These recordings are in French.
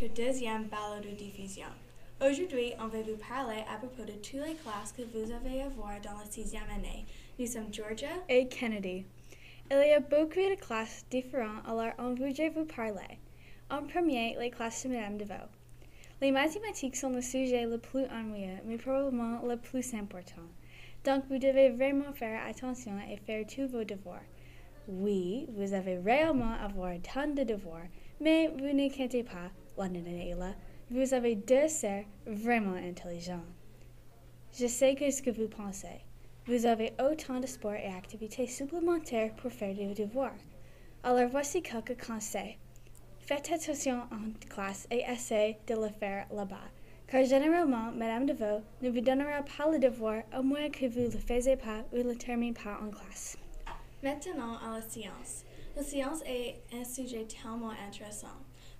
notre deuxième balado de diffusion. Aujourd'hui, on va vous parler à propos de toutes les classes que vous avez à voir dans la sixième année. Nous sommes Georgia et Kennedy. Il y a beaucoup de classes différentes, alors on voudrait vous parler. En premier, les classes de Madame Deveau. Les mathématiques sont le sujet le plus ennuyeux, mais probablement le plus important. Donc, vous devez vraiment faire attention et faire tous vos devoirs. Oui, vous avez réellement avoir tant de devoirs, mais vous n'inquiétez pas, London vous avez deux sœurs vraiment intelligents. Je sais ce que vous pensez. Vous avez autant de sports et activités supplémentaires pour faire des devoirs. Alors voici quelques conseils. Faites attention en classe et essayez de le faire là-bas, car généralement, Madame Deveau ne vous donnera pas le devoir à moins que vous ne le fassiez pas ou le terminez pas en classe. Maintenant à la science. La science est un sujet tellement intéressant.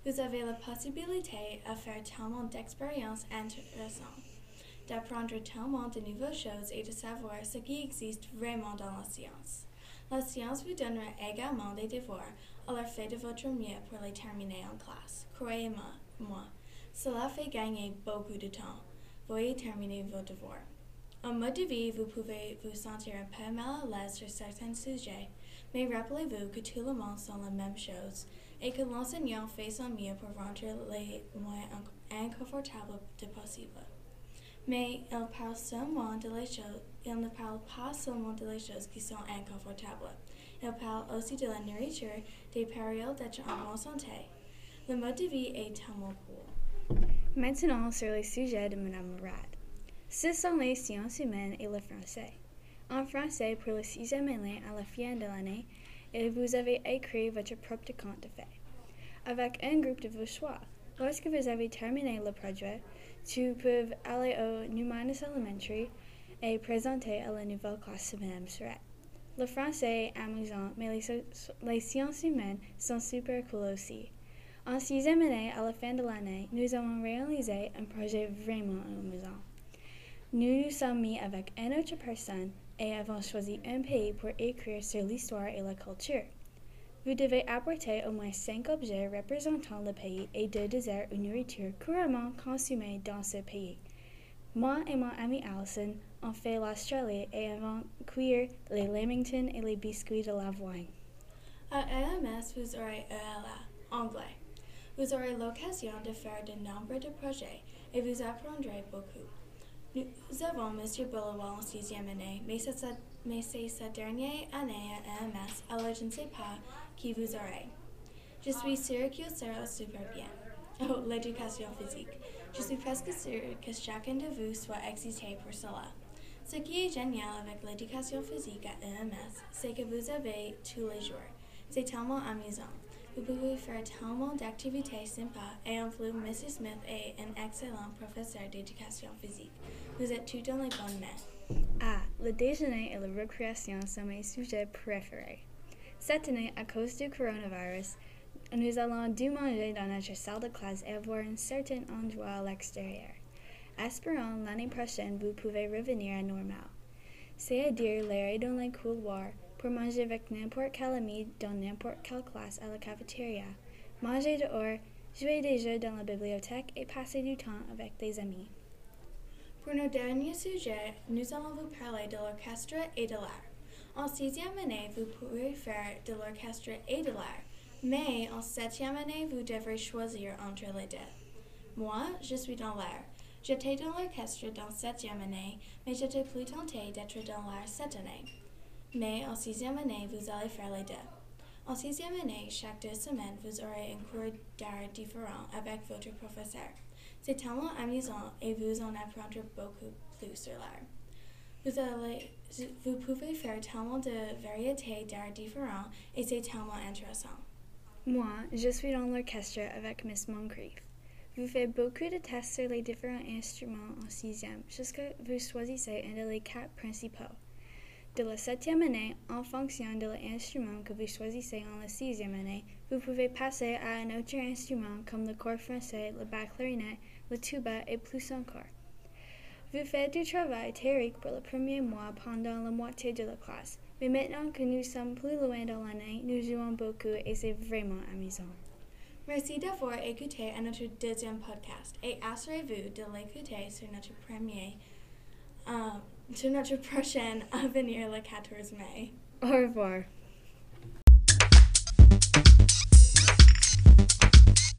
Vous avez la possibilité de faire tellement d'expériences intéressantes, d'apprendre tellement de nouvelles choses et de savoir ce qui existe vraiment dans la science. La science vous donnera également des devoirs, alors faites de votre mieux pour les terminer en classe. Croyez-moi, cela fait gagner beaucoup de temps. Veuillez terminer vos devoirs. En mode de vie, vous pouvez vous sentir un peu mal à l'aise sur certains sujets, mais rappelez-vous que tout le monde sent la même chose et que l'enseignant fait son mieux pour rendre les moins inconfortables de possible. Mais il parle seulement de les choses, il ne parle pas seulement de les choses qui sont inconfortables. Il parle aussi de la nourriture, des périodes d'être en bonne santé. Le mode de vie est tellement cool. Maintenant sur les sujets de Mme Mourad. Ce sont les sciences humaines et le français. En français, pour le sixième année à la fin de l'année, et vous avez écrit votre propre compte de fait, avec un groupe de vos choix. Lorsque vous avez terminé le projet, tu peux aller au Numanus Elementary et présenter à la nouvelle classe de Mme Surette. Le français est amusant, mais les, sciences humaines sont super cool aussi. En sixième année, à la fin de l'année, nous avons réalisé un projet vraiment amusant. Nous nous sommes mis avec une autre personne et avons choisi un pays pour écrire sur l'histoire et la culture. Vous devez apporter au moins cinq objets représentant le pays et deux desserts ou nourriture couramment consommés dans ce pays. Moi et mon ami Allison ont fait l'Australie et avons cuire les lamingtons et les biscuits de l'avoine. À EMS, vous aurez ELA, anglais. Vous aurez l'occasion de faire de nombreux projets et vous apprendrez beaucoup. Nous. Bullowell en sixième année, mais c'est sa, dernière année à EMS, alors je ne sais pas qui vous aurez. Je suis sûre qu'il sera super bien. Oh, l'éducation physique. Je suis presque sûre que chacun de vous soit excité pour cela. Ce qui est génial avec l'éducation physique à EMS, c'est que vous avez tous les jours. C'est tellement amusant. Vous pouvez faire tellement d'activités sympas et en Mrs. Smith est un excellent professeur d'éducation physique. Vous êtes tout dans les bonnes mains. Ah, le déjeuner et la récréation sont mes sujets préférés. Cette année, à cause du coronavirus, nous allons dû manger dans notre salle de classe et avoir un certain endroit à l'extérieur. Espérons l'année prochaine vous pouvez revenir à normal. C'est-à-dire l'air dans les couloirs pour manger avec n'importe quel ami dans n'importe quelle classe à la cafétéria, manger dehors, jouer des jeux dans la bibliothèque et passer du temps avec des amis. Pour nos derniers sujets, nous allons vous parler de l'orchestre et de l'art. En sixième année, vous pouvez faire de l'orchestre et de l'art, mais en septième année, vous devrez choisir entre les deux. Moi, je suis dans l'art. J'étais dans l'orchestre dans septième année, mais j'étais plus tentée d'être dans l'art cette année. Mais en sixième année, vous allez faire les deux. En sixième année, chaque deux semaines, vous aurez un cours d'art différent avec votre professeur. C'est tellement amusant et vous en apprendrez beaucoup plus sur l'art. Vous, pouvez faire tellement de variétés d'art différents et c'est tellement intéressant. Moi, je suis dans l'orchestre avec Miss Moncrief. Vous faites beaucoup de tests sur les différents instruments en sixième jusqu'à vous choisissez un des quatre principaux. De la septième année, en fonction de l'instrument que vous choisissez en la sixième année, vous pouvez passer à un autre instrument comme le corps français, le bas clarinette, le tuba et plus encore. Vous faites du travail théorique pour le premier mois pendant la moitié de la classe, mais maintenant que nous sommes plus loin dans l'année, nous jouons beaucoup et c'est vraiment amusant. Merci d'avoir écouté notre deuxième podcast et assurez-vous de l'écouter sur notre premier, euh, sur notre prochaine à venir le 14 mai. Au revoir.